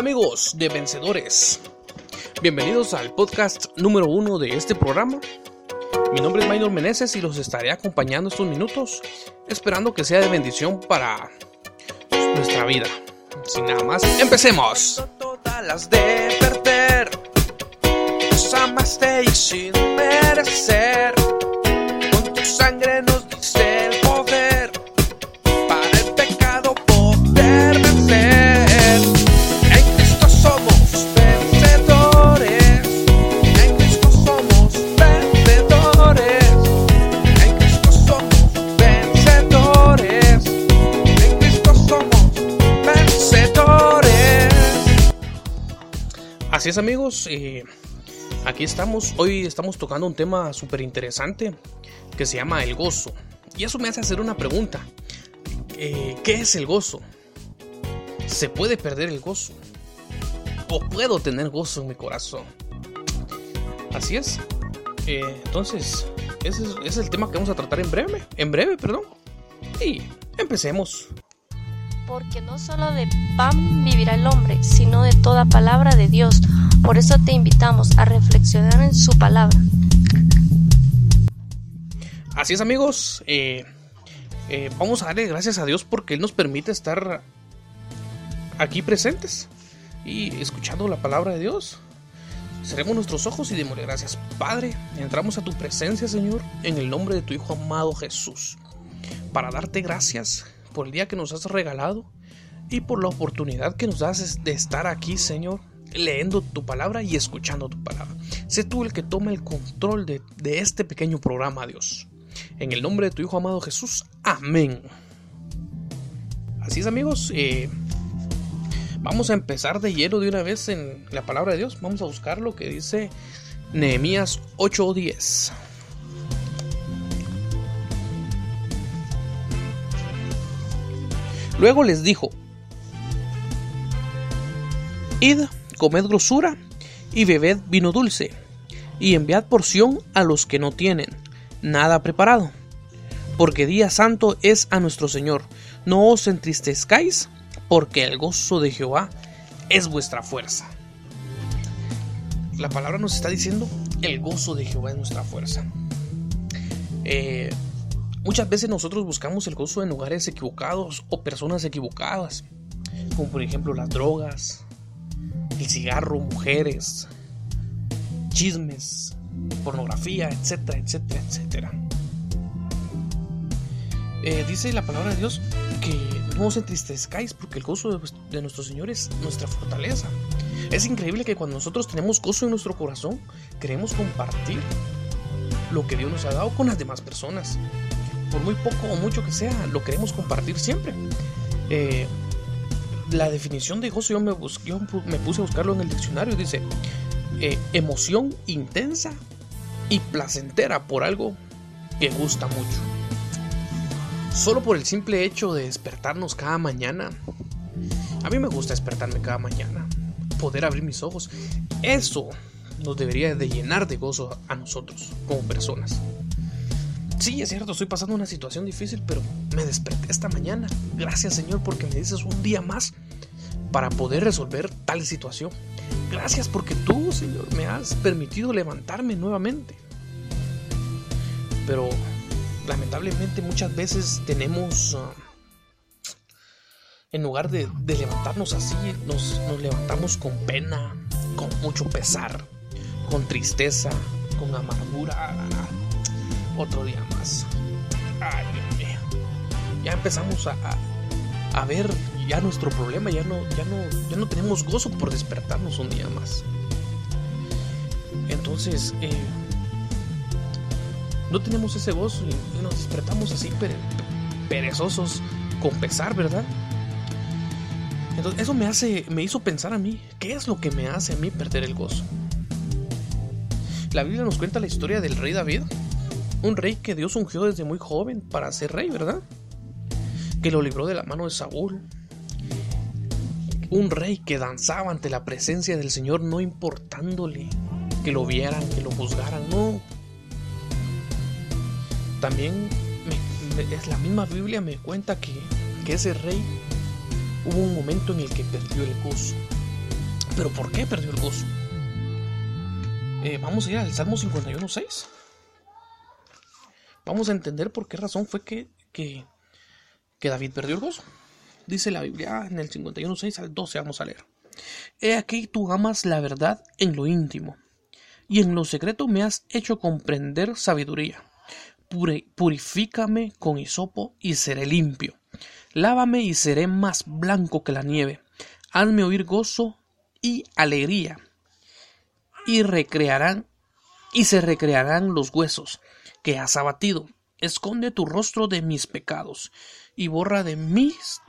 amigos de Vencedores. Bienvenidos al podcast número uno de este programa. Mi nombre es Maynor Meneses y los estaré acompañando estos minutos, esperando que sea de bendición para nuestra vida. Sin nada más, empecemos. Todas las de perder, y sin merecer, Así es amigos, eh, aquí estamos. Hoy estamos tocando un tema súper interesante que se llama el gozo. Y eso me hace hacer una pregunta. Eh, ¿Qué es el gozo? ¿Se puede perder el gozo? ¿O puedo tener gozo en mi corazón? Así es. Eh, entonces, ese es, ese es el tema que vamos a tratar en breve. En breve, perdón. Y empecemos. Porque no solo de pan vivirá el hombre, sino de toda palabra de Dios. Por eso te invitamos a reflexionar en su palabra. Así es amigos, eh, eh, vamos a darle gracias a Dios porque Él nos permite estar aquí presentes y escuchando la palabra de Dios. Cerremos nuestros ojos y démosle gracias. Padre, entramos a tu presencia, Señor, en el nombre de tu Hijo amado Jesús, para darte gracias por el día que nos has regalado y por la oportunidad que nos das de estar aquí, Señor, leyendo tu palabra y escuchando tu palabra. Sé tú el que toma el control de, de este pequeño programa, Dios. En el nombre de tu Hijo amado Jesús, amén. Así es, amigos. eh, vamos a empezar de lleno de una vez en la palabra de Dios. Vamos a buscar lo que dice Nehemías 8:10. Luego les dijo: Id, comed grosura y bebed vino dulce, y enviad porción a los que no tienen nada preparado. Porque día santo es a nuestro Señor. No os entristezcáis, porque el gozo de Jehová es vuestra fuerza. La palabra nos está diciendo, el gozo de Jehová es nuestra fuerza. Eh, muchas veces nosotros buscamos el gozo en lugares equivocados o personas equivocadas, como por ejemplo las drogas, el cigarro, mujeres, chismes, pornografía, etcétera, etcétera, etcétera. Eh, dice la palabra de Dios que no os entristezcáis porque el gozo de, de nuestro Señor es nuestra fortaleza. Es increíble que cuando nosotros tenemos gozo en nuestro corazón, queremos compartir lo que Dios nos ha dado con las demás personas. Por muy poco o mucho que sea, lo queremos compartir siempre. Eh, la definición de gozo yo me, bus- yo me puse a buscarlo en el diccionario. Dice, eh, emoción intensa y placentera por algo que gusta mucho. Solo por el simple hecho de despertarnos cada mañana. A mí me gusta despertarme cada mañana. Poder abrir mis ojos. Eso nos debería de llenar de gozo a nosotros como personas. Sí, es cierto, estoy pasando una situación difícil, pero me desperté esta mañana. Gracias Señor porque me dices un día más para poder resolver tal situación. Gracias porque tú, Señor, me has permitido levantarme nuevamente. Pero lamentablemente muchas veces tenemos, ah, en lugar de, levantarnos así, nos levantamos con pena, con mucho pesar, con tristeza, con amargura. Otro día más. Ya empezamos a, a- ver ya nuestro problema, ya no, ya no, ya no tenemos gozo por despertarnos un día más. Entonces, eh, no tenemos ese gozo y nos despertamos así pere- perezosos, con pesar, ¿verdad? Entonces, eso me hace, me hizo pensar a mí, ¿qué es lo que me hace a mí perder el gozo? La Biblia nos cuenta la historia del rey David, un rey que Dios ungió desde muy joven para ser rey, ¿verdad? Que lo libró de la mano de Saúl. Un rey que danzaba ante la presencia del Señor no importándole que lo vieran, que lo juzgaran, no. También me- me- es la misma Biblia me cuenta que, que ese rey hubo un momento en el que perdió el gozo. Pero ¿por qué perdió el gozo? Eh, vamos a ir al Salmo 51.6. Vamos a entender por qué razón fue que, que, que David perdió el gozo. Dice la Biblia en el 51.6 al 12, vamos a leer. He aquí tú amas la verdad en lo íntimo, y en lo secreto me has hecho comprender sabiduría. purifícame con hisopo y seré limpio. Lávame y seré más blanco que la nieve. Hazme oír gozo y alegría. Y recrearán y se recrearán los huesos que has abatido. Esconde tu rostro de mis pecados y borra de mis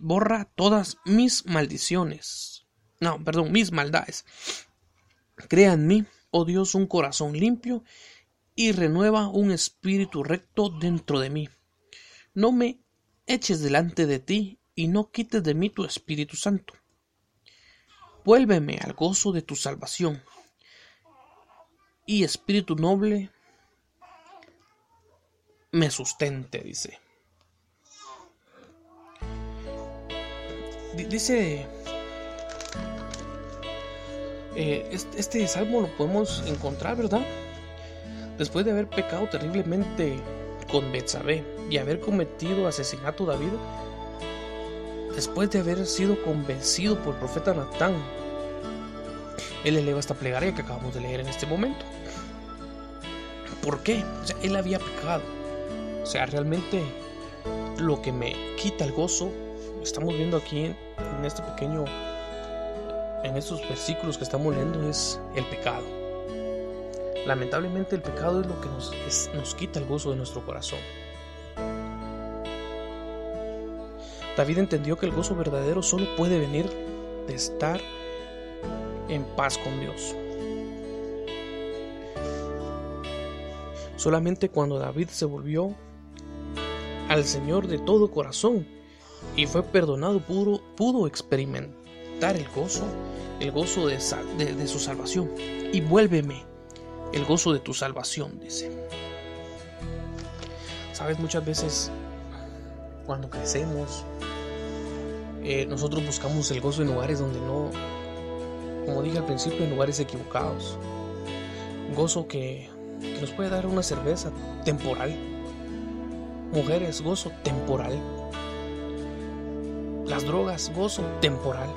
borra todas mis maldiciones. No, perdón, mis maldades. Crea en mí, oh Dios, un corazón limpio y renueva un espíritu recto dentro de mí. No me eches delante de ti y no quites de mí tu Espíritu Santo. Vuélveme al gozo de tu salvación y espíritu noble me sustente, dice. dice eh, este, salmo lo podemos encontrar, ¿verdad? Después de haber pecado terriblemente con Betsabé y haber cometido asesinato David, después de haber sido convencido por el profeta Natán, él eleva esta plegaria que acabamos de leer en este momento. ¿Por qué? O sea, él había pecado. Sea, realmente lo que me quita el gozo, estamos viendo aquí en, este pequeño, en estos versículos que estamos leyendo, es el pecado. Lamentablemente el pecado es lo que nos, nos quita el gozo de nuestro corazón. David entendió que el gozo verdadero solo puede venir de estar en paz con Dios. Solamente cuando David se volvió al Señor de todo corazón y fue perdonado pudo, pudo experimentar el gozo, el gozo de, de su salvación. Y vuélveme el gozo de tu salvación, dice. Sabes, muchas veces cuando crecemos, eh, nosotros buscamos el gozo en lugares donde no, como dije al principio, en lugares equivocados. Gozo que que nos puede dar una cerveza temporal. Mujeres, gozo temporal. Las drogas, gozo temporal.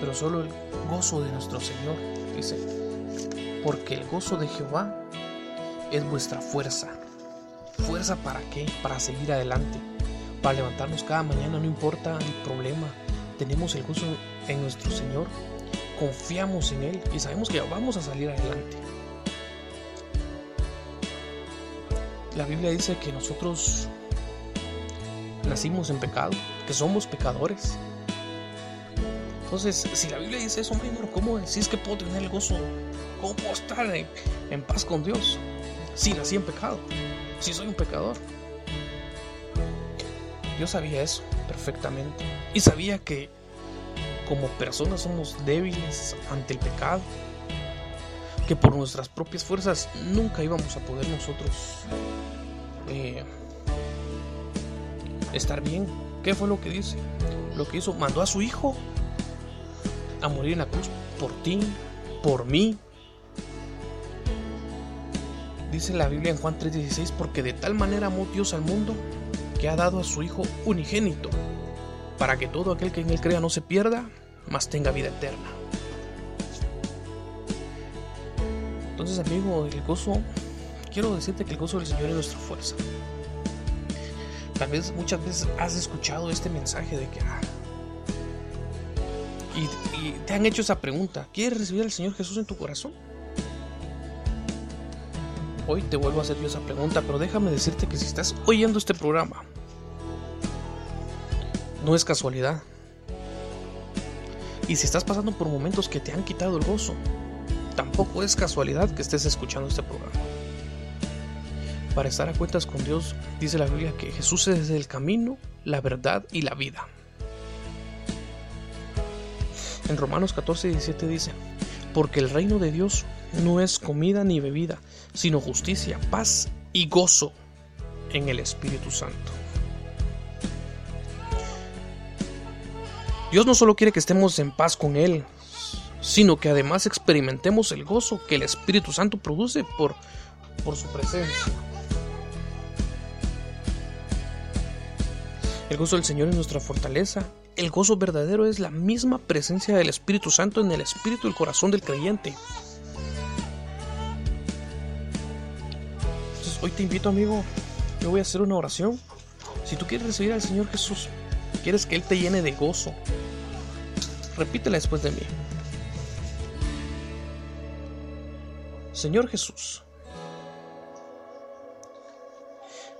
Pero solo el gozo de nuestro Señor, dice, porque el gozo de Jehová es vuestra fuerza. ¿Fuerza para qué? Para seguir adelante, para levantarnos cada mañana, no importa el problema. Tenemos el gozo en nuestro Señor, confiamos en Él y sabemos que vamos a salir adelante. La Biblia dice que nosotros nacimos en pecado, que somos pecadores. Entonces, si la Biblia dice eso, ¿cómo decís que puedo tener el gozo? ¿Cómo puedo estar en, paz con Dios? Si nací en pecado, si soy un pecador. Yo sabía eso perfectamente. Y sabía que como personas somos débiles ante el pecado que por nuestras propias fuerzas nunca íbamos a poder nosotros eh, estar bien. ¿Qué fue lo que dice? Lo que hizo, mandó a su hijo a morir en la cruz por ti, por mí. Dice la Biblia en Juan 3:16, porque de tal manera amó Dios al mundo que ha dado a su Hijo unigénito, para que todo aquel que en él crea no se pierda, mas tenga vida eterna. Entonces, amigo, el gozo, quiero decirte que el gozo del Señor es nuestra fuerza. Tal vez muchas veces has escuchado este mensaje de que ah, y, te han hecho esa pregunta, ¿quieres recibir al Señor Jesús en tu corazón? Hoy te vuelvo a hacer yo esa pregunta, pero déjame decirte que si estás oyendo este programa, no es casualidad. Y si estás pasando por momentos que te han quitado el gozo, Tampoco es casualidad que estés escuchando este programa. Para estar a cuentas con Dios, dice la Biblia que Jesús es el camino, la verdad y la vida. En Romanos 14 y 17 dice, porque el reino de Dios no es comida ni bebida, sino justicia, paz y gozo en el Espíritu Santo. Dios no solo quiere que estemos en paz con Él, sino que además experimentemos el gozo que el Espíritu Santo produce por, por su presencia. El gozo del Señor es nuestra fortaleza. El gozo verdadero es la misma presencia del Espíritu Santo en el espíritu y el corazón del creyente. Entonces, hoy te invito, amigo, yo voy a hacer una oración. Si tú quieres recibir al Señor Jesús, quieres que Él te llene de gozo, repítela después de mí. Señor Jesús,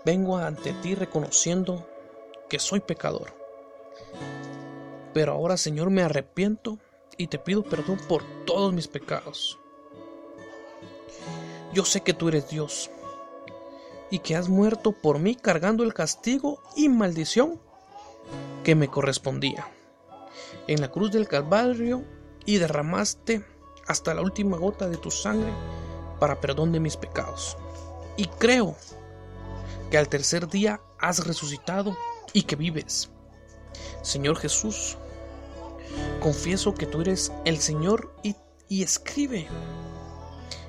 vengo ante ti reconociendo que soy pecador. Pero ahora, Señor, me arrepiento y te pido perdón por todos mis pecados. Yo sé que tú eres Dios y que has muerto por mí cargando el castigo y maldición que me correspondía. En la cruz del Calvario y derramaste hasta la última gota de tu sangre para perdón de mis pecados. Y creo que al tercer día has resucitado y que vives. Señor Jesús, confieso que tú eres el Señor y, escribe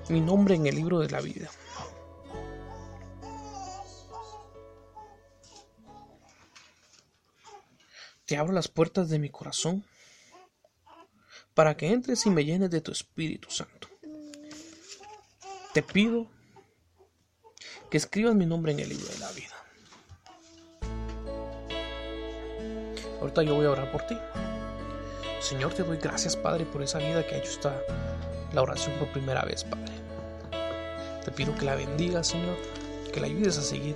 mi nombre en el libro de la vida. Te abro las puertas de mi corazón para que entres y me llenes de tu Espíritu Santo. Te pido que escribas mi nombre en el libro de la vida. Ahorita yo voy a orar por ti. Señor, te doy gracias, Padre, por esa vida que ha hecho la oración por primera vez, Padre. Te pido que la bendigas, Señor, que la ayudes a seguir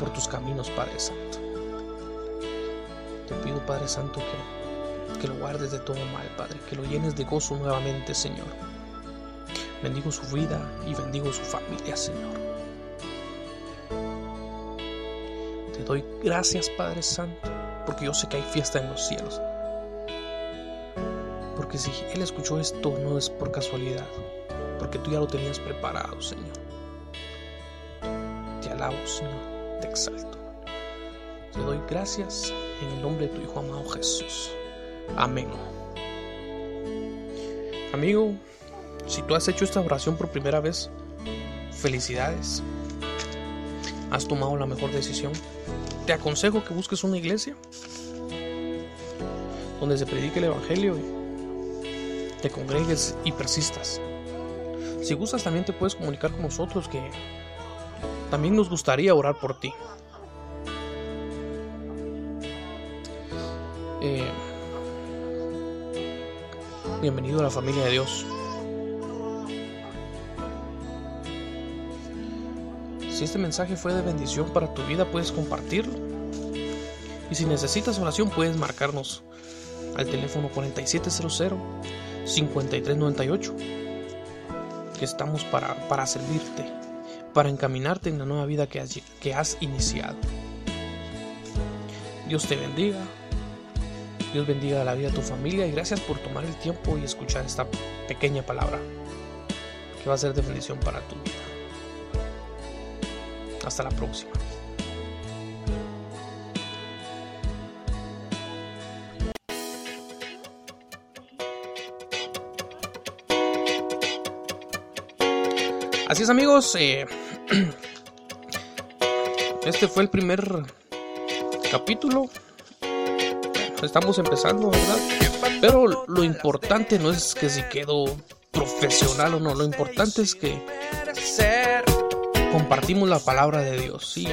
por tus caminos, Padre Santo. Te pido, Padre Santo, que, que lo guardes de todo mal, Padre, que lo llenes de gozo nuevamente, Señor. Bendigo su vida y bendigo su familia, Señor. Te doy gracias, Padre Santo, porque yo sé que hay fiesta en los cielos. Porque si Él escuchó esto no es por casualidad, porque tú ya lo tenías preparado, Señor. Te alabo, Señor, te exalto. Te doy gracias en el nombre de tu Hijo amado Jesús. Amén. Amigo, si tú has hecho esta oración por primera vez, felicidades. Has tomado la mejor decisión te aconsejo que busques una iglesia donde se predique el Evangelio y te congregues y persistas. Si gustas también te puedes comunicar con nosotros que también nos gustaría orar por ti. Eh, bienvenido a la familia de Dios. Si este mensaje fue de bendición para tu vida, puedes compartirlo. Y si necesitas oración, puedes marcarnos al teléfono 4700-5398. Que estamos para, para servirte, para encaminarte en la nueva vida que has, que has iniciado. Dios te bendiga. Dios bendiga la vida de tu familia y gracias por tomar el tiempo y escuchar esta pequeña palabra que va a ser de bendición para tu vida. Hasta la próxima. Así es amigos, eh, este fue el primer capítulo. Estamos empezando, ¿verdad? Pero lo importante no es que si quedó profesional o no, lo importante es que compartimos la palabra de Dios y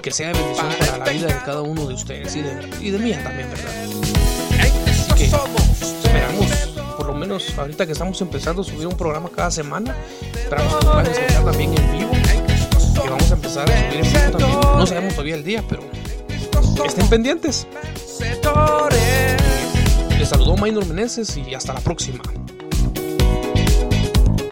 que sea bendición para la vida de cada uno de ustedes y de, y mía también, ¿verdad? Esperamos, por lo menos ahorita que estamos empezando a subir un programa cada semana, esperamos que puedan escuchar también en vivo, que vamos a empezar a subir en vivo también. No sabemos todavía el día, pero estén pendientes. Les saludó Maynor Meneses y hasta la próxima.